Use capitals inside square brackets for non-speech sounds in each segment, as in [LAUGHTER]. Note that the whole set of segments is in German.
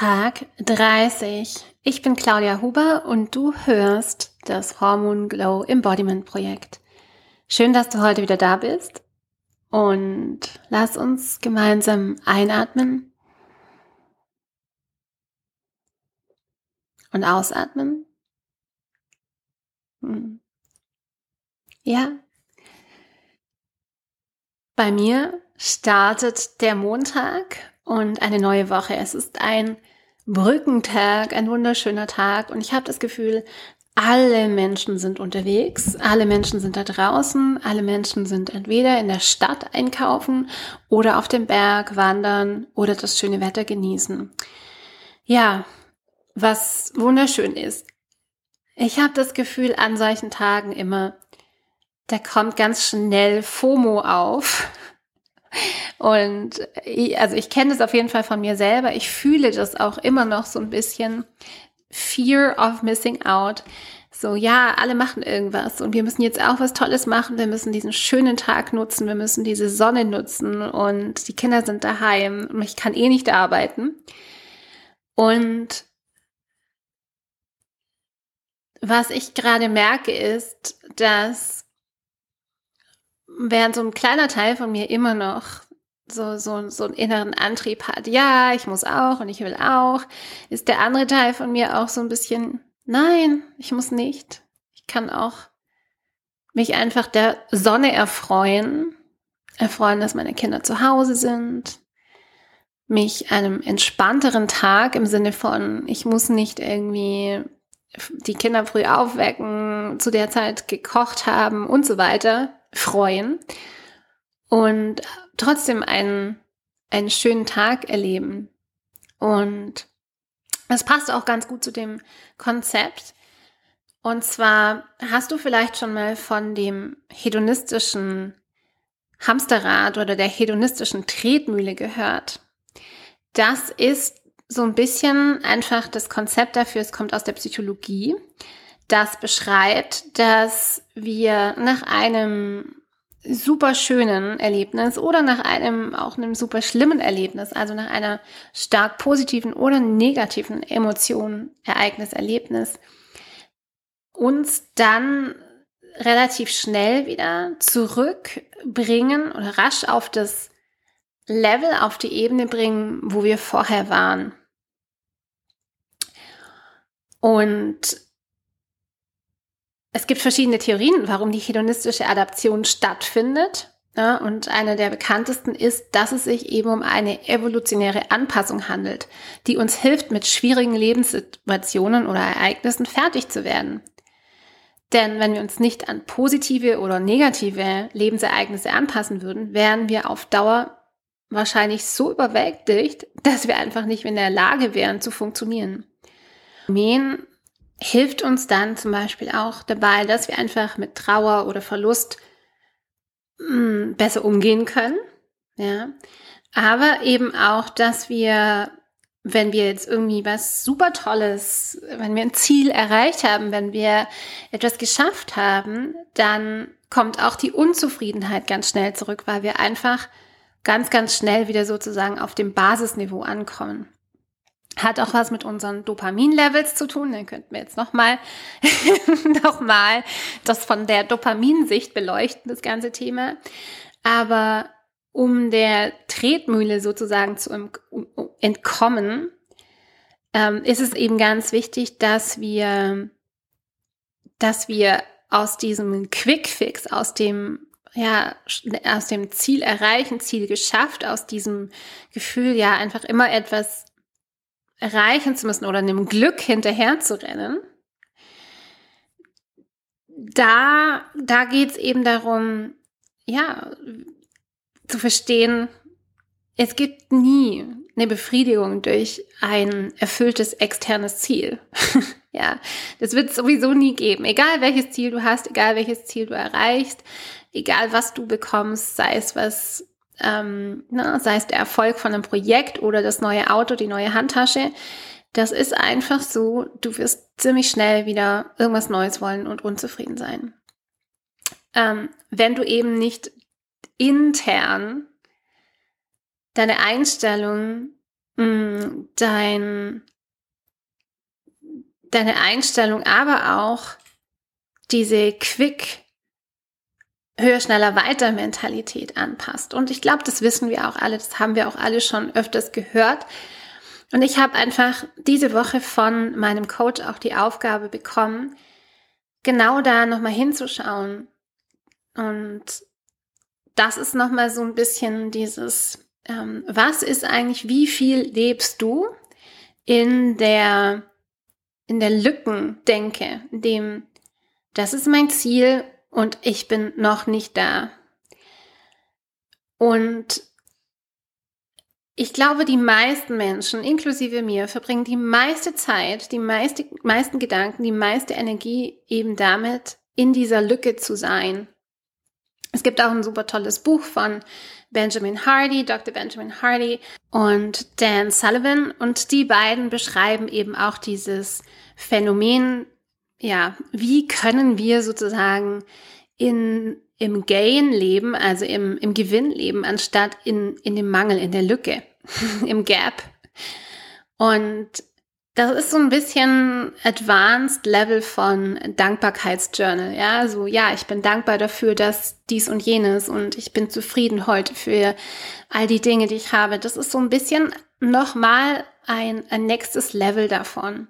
Tag 30. Ich bin Claudia Huber und du hörst das Hormon Glow Embodiment Projekt. Schön, dass du heute wieder da bist und lass uns gemeinsam einatmen und ausatmen. Hm. Ja. Bei mir startet der Montag und eine neue Woche. Es ist ein Brückentag, ein wunderschöner Tag und ich habe das Gefühl, alle Menschen sind unterwegs, alle Menschen sind da draußen, alle Menschen sind entweder in der Stadt einkaufen oder auf dem Berg wandern oder das schöne Wetter genießen. Ja, was wunderschön ist. Ich habe das Gefühl an solchen Tagen immer, da kommt ganz schnell FOMO auf. Und also ich kenne das auf jeden Fall von mir selber. Ich fühle das auch immer noch so ein bisschen. Fear of missing out. So, ja, alle machen irgendwas und wir müssen jetzt auch was Tolles machen. Wir müssen diesen schönen Tag nutzen. Wir müssen diese Sonne nutzen und die Kinder sind daheim und ich kann eh nicht arbeiten. Und was ich gerade merke ist, dass während so ein kleiner Teil von mir immer noch so, so, so einen inneren Antrieb hat, ja, ich muss auch und ich will auch, ist der andere Teil von mir auch so ein bisschen, nein, ich muss nicht. Ich kann auch mich einfach der Sonne erfreuen, erfreuen, dass meine Kinder zu Hause sind, mich einem entspannteren Tag im Sinne von, ich muss nicht irgendwie die Kinder früh aufwecken, zu der Zeit gekocht haben und so weiter, freuen. Und trotzdem einen, einen schönen Tag erleben. Und das passt auch ganz gut zu dem Konzept. Und zwar hast du vielleicht schon mal von dem hedonistischen Hamsterrad oder der hedonistischen Tretmühle gehört. Das ist so ein bisschen einfach das Konzept dafür, es kommt aus der Psychologie. Das beschreibt, dass wir nach einem super schönen Erlebnis oder nach einem auch einem super schlimmen Erlebnis, also nach einer stark positiven oder negativen Emotion, Ereignis, Erlebnis, uns dann relativ schnell wieder zurückbringen oder rasch auf das Level, auf die Ebene bringen, wo wir vorher waren. Und es gibt verschiedene Theorien, warum die hedonistische Adaption stattfindet. Ja, und eine der bekanntesten ist, dass es sich eben um eine evolutionäre Anpassung handelt, die uns hilft, mit schwierigen Lebenssituationen oder Ereignissen fertig zu werden. Denn wenn wir uns nicht an positive oder negative Lebensereignisse anpassen würden, wären wir auf Dauer wahrscheinlich so überwältigt, [LAUGHS] dass wir einfach nicht mehr in der Lage wären zu funktionieren. Phänomen hilft uns dann zum Beispiel auch dabei, dass wir einfach mit Trauer oder Verlust mh, hm, besser umgehen können. Ja. Aber eben auch, dass wir, wenn wir jetzt irgendwie was super Tolles, wenn wir ein Ziel erreicht haben, wenn wir etwas geschafft haben, dann kommt auch die Unzufriedenheit ganz schnell zurück, weil wir einfach ganz, ganz schnell wieder sozusagen auf dem Basisniveau ankommen. Hat auch was mit unseren Dopamin-Levels zu tun. Dann könnten wir jetzt nochmal [LAUGHS] noch mal das von der Dopaminsicht beleuchten, das ganze Thema. Aber um der Tretmühle sozusagen zu entkommen, ähm, ist es eben ganz wichtig, dass wir, dass wir aus diesem Quick-Fix, aus dem ja, aus dem Ziel erreichen, Ziel geschafft, aus diesem Gefühl, ja, einfach immer etwas erreichen zu müssen oder einem Glück hinterher zu rennen, da, da geht es eben darum, ja, zu verstehen, es gibt nie eine Befriedigung durch ein erfülltes externes Ziel. [LAUGHS] ja, das wird es sowieso nie geben. Egal welches Ziel du hast, egal welches Ziel du erreichst, egal was du bekommst, sei es was ähm, na, sei es der Erfolg von einem Projekt oder das neue Auto, die neue Handtasche. Das ist einfach so, du wirst ziemlich schnell wieder irgendwas Neues wollen und unzufrieden sein. Ähm, wenn du eben nicht intern deine Einstellung mh, mm, dein, deine Einstellung, aber auch diese Quick, höher, schneller, weiter Mentalität anpasst. Und ich glaube, das wissen wir auch alle, das haben wir auch alle schon öfters gehört. Und ich habe einfach diese Woche von meinem Coach auch die Aufgabe bekommen, genau da nochmal hinzuschauen. Und das ist nochmal so ein bisschen dieses, ähm, was ist eigentlich, wie viel lebst du in der, in der Lückendenke, dem, das ist mein Ziel und ich bin noch nicht da. Und ich glaube, die meisten Menschen, inklusive mir, verbringen die meiste Zeit, die meiste, meisten Gedanken, die meiste Energie eben damit, in dieser Lücke zu sein. Es gibt auch ein super tolles Buch von Benjamin Hardy, Dr. Benjamin Hardy und Dan Sullivan und die beiden beschreiben eben auch dieses Phänomen, ja, wie können wir sozusagen in im Gain leben, also im, im Gewinn leben, anstatt in, in dem Mangel, in der Lücke, [LAUGHS] im Gap. Und das ist so ein bisschen advanced Level von Dankbarkeitsjournal. Ja, so, ja, ich bin dankbar dafür, dass dies und jenes und ich bin zufrieden heute für all die Dinge, die ich habe. Das ist so ein bisschen nochmal ein, ein nächstes Level davon,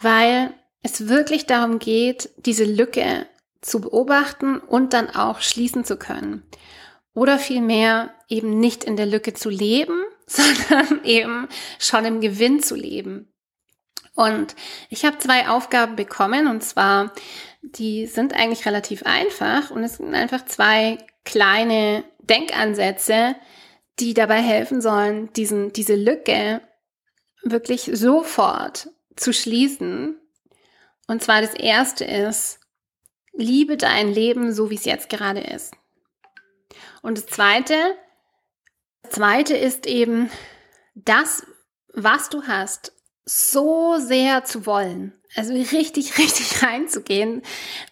weil es wirklich darum geht, diese Lücke zu beobachten und dann auch schließen zu können. Oder vielmehr eben nicht in der Lücke zu leben, [LAUGHS] sondern eben schon im Gewinn zu leben. Und ich habe zwei Aufgaben bekommen und zwar, die sind eigentlich relativ einfach und es sind einfach zwei kleine Denkansätze, die dabei helfen sollen, diesen, diese Lücke wirklich sofort zu schließen. Und zwar das erste ist, liebe dein Leben so, wie es jetzt gerade ist. Und das zweite, das zweite ist eben, das, was du hast, so sehr zu wollen. Also richtig, [LAUGHS] richtig reinzugehen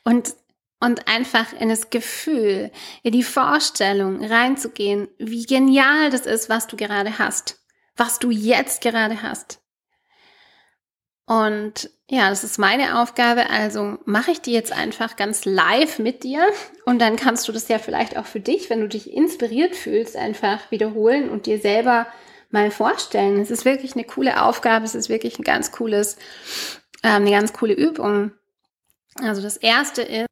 und, und einfach in das Gefühl, in die Vorstellung reinzugehen, wie genial das ist, was du gerade hast, was du jetzt gerade hast. Und ja, das ist meine Aufgabe. Also mache ich die jetzt einfach ganz live mit dir und dann kannst du das ja vielleicht auch für dich, wenn du dich inspiriert fühlst, einfach wiederholen und dir selber mal vorstellen. Es ist wirklich eine coole Aufgabe. Es ist wirklich ein ganz cooles, äh, eine ganz coole Übung. Also das erste ist,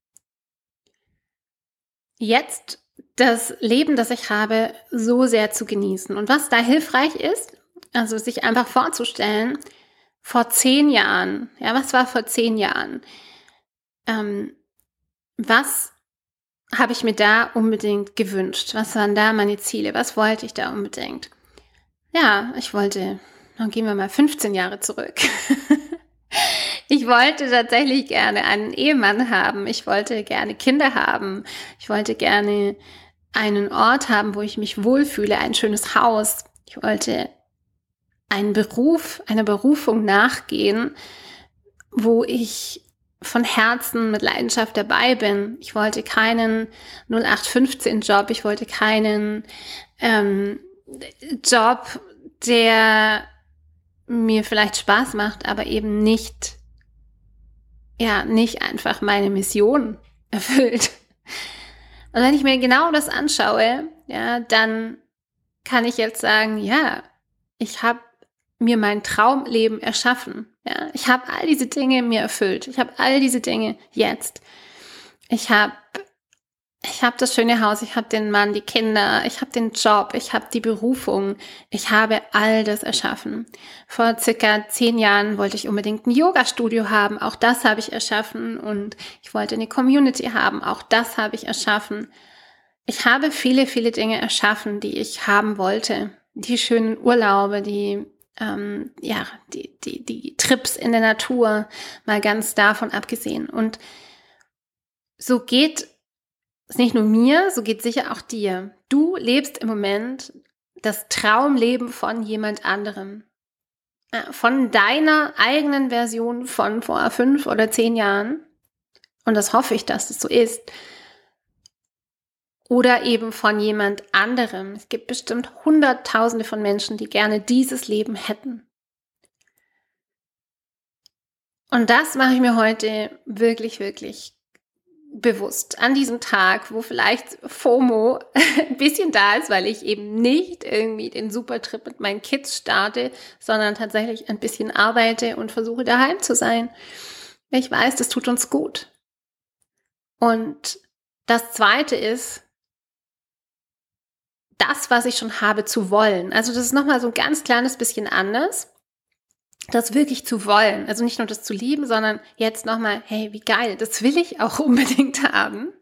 jetzt das Leben, das ich habe, so sehr zu genießen. Und was da hilfreich ist, also sich einfach vorzustellen, vor zehn Jahren, ja, was war vor zehn Jahren? Ähm, was habe ich mir da unbedingt gewünscht? Was waren da meine Ziele? Was wollte ich da unbedingt? Ja, ich wollte, dann gehen wir mal 15 Jahre zurück. [LAUGHS] ich wollte tatsächlich gerne einen Ehemann haben. Ich wollte gerne Kinder haben. Ich wollte gerne einen Ort haben, wo ich mich wohlfühle, ein schönes Haus. Ich wollte einen Beruf, einer Berufung nachgehen, wo ich von Herzen mit Leidenschaft dabei bin. Ich wollte keinen 0815 Job, ich wollte keinen ähm, Job, der mir vielleicht Spaß macht, aber eben nicht, ja, nicht einfach meine Mission [LAUGHS] erfüllt. Und wenn ich mir genau das anschaue, ja, dann kann ich jetzt sagen, ja, ich habe mir mein Traumleben erschaffen. Ja, ich habe all diese Dinge mir erfüllt. Ich habe all diese Dinge jetzt. Ich habe ich habe das schöne Haus, ich habe den Mann, die Kinder, ich habe den Job, ich habe die Berufung, ich habe all das erschaffen. Vor circa zehn Jahren wollte ich unbedingt ein Yoga-Studio haben, auch das habe ich erschaffen und ich wollte eine Community haben, auch das habe ich erschaffen. Ich habe viele, viele Dinge erschaffen, die ich haben wollte. Die schönen Urlaube, die ähm, ja, die, die, die Trips in der Natur, mal ganz davon abgesehen. Und so geht es nicht nur mir, so geht sicher auch dir. Du lebst im Moment das Traumleben von jemand anderem. Äh, von deiner eigenen Version von vor fünf oder zehn Jahren. Und das hoffe ich, dass es so ist. Oder eben von jemand anderem. Es gibt bestimmt Hunderttausende von Menschen, die gerne dieses Leben hätten. Und das mache ich mir heute wirklich, wirklich bewusst an diesem Tag, wo vielleicht FOMO [LAUGHS] ein bisschen da ist, weil ich eben nicht irgendwie den Supertrip mit meinen Kids starte, sondern tatsächlich ein bisschen arbeite und versuche daheim zu sein. Ich weiß, das tut uns gut. Und das zweite ist, das, was ich schon habe, zu wollen. Also das ist nochmal so ein ganz kleines bisschen anders. Das wirklich zu wollen. Also nicht nur das zu lieben, sondern jetzt nochmal, hey, wie geil, das will ich auch [LAUGHS] unbedingt haben.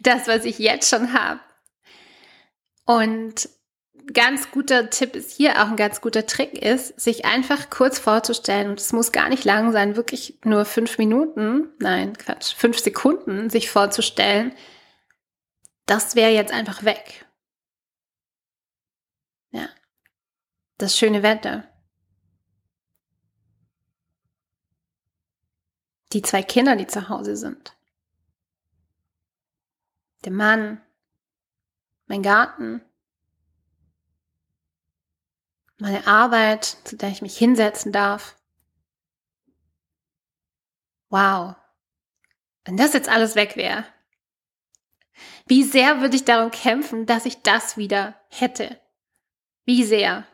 Das, was ich jetzt schon habe. Und ganz guter Tipp ist hier auch ein ganz guter Trick ist, sich einfach kurz vorzustellen, und es muss gar nicht lang sein, wirklich nur fünf Minuten, nein, Quatsch, fünf Sekunden, sich vorzustellen, das wäre jetzt einfach weg. Ja. Das schöne Wetter. Die zwei Kinder, die zu Hause sind. Der Mann. Mein Garten. Meine Arbeit, zu der ich mich hinsetzen darf. Wow. Wenn das jetzt alles weg wäre, wie sehr würde ich darum kämpfen, dass ich das wieder hätte? Wie sehr?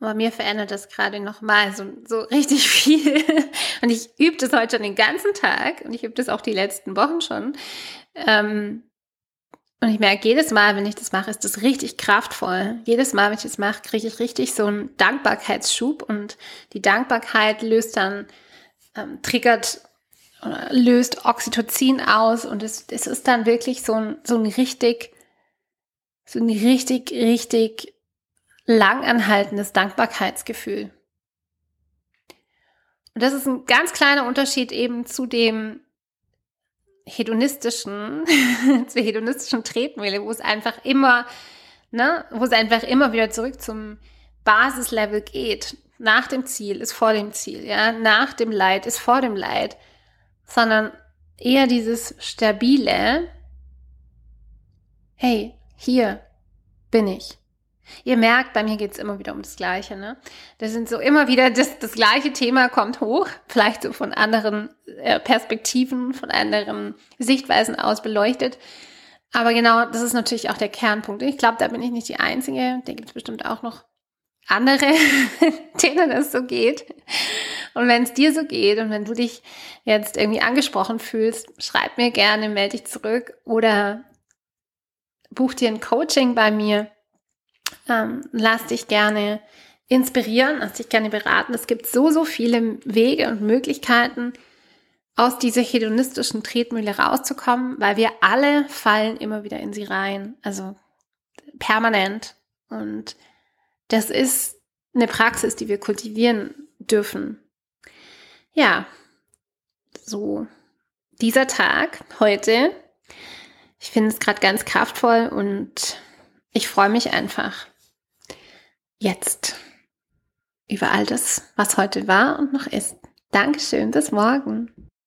Aber mir verändert das gerade nochmal so, so richtig [LAUGHS] viel. Und ich übe das heute schon den ganzen Tag und ich übe das auch die letzten Wochen schon. Ähm, und ich merke, jedes Mal, wenn ich das mache, ist das richtig kraftvoll. Jedes Mal, wenn ich das mache, kriege ich richtig so einen Dankbarkeitsschub und die Dankbarkeit löst dann, ähm, triggert oder löst Oxytocin aus und es, es ist dann wirklich so ein, so ein richtig so ein richtig, richtig langanhaltendes Dankbarkeitsgefühl. Und das ist ein ganz kleiner Unterschied eben zu dem hedonistischen, [LAUGHS] zur hedonistischen Tretmühle, wo es einfach immer, ne, wo es einfach immer wieder zurück zum Basislevel geht. Nach dem Ziel ist vor dem Ziel, ja, nach dem Leid ist vor dem Leid, sondern eher dieses stabile, hey, hier bin ich. Ihr merkt, bei mir geht es immer wieder um das Gleiche. Ne? Das sind so immer wieder, das, das gleiche Thema kommt hoch, vielleicht so von anderen äh, Perspektiven, von anderen Sichtweisen aus beleuchtet. Aber genau, das ist natürlich auch der Kernpunkt. Ich glaube, da bin ich nicht die Einzige. Da gibt es bestimmt auch noch andere, [LAUGHS] denen es so geht. Und wenn es dir so geht und wenn du dich jetzt irgendwie angesprochen fühlst, schreib mir gerne, melde dich zurück oder buch dir ein Coaching bei mir. Ähm, lass dich gerne inspirieren, lass dich gerne beraten. Es gibt so, so viele Wege und Möglichkeiten, aus dieser hedonistischen Tretmühle rauszukommen, weil wir alle fallen immer wieder in sie rein. Also permanent. Und das ist eine Praxis, die wir kultivieren dürfen. Ja, so dieser Tag heute ich finde es gerade ganz kraftvoll und ich freue mich einfach jetzt über all das, was heute war und noch ist. Dankeschön, bis morgen.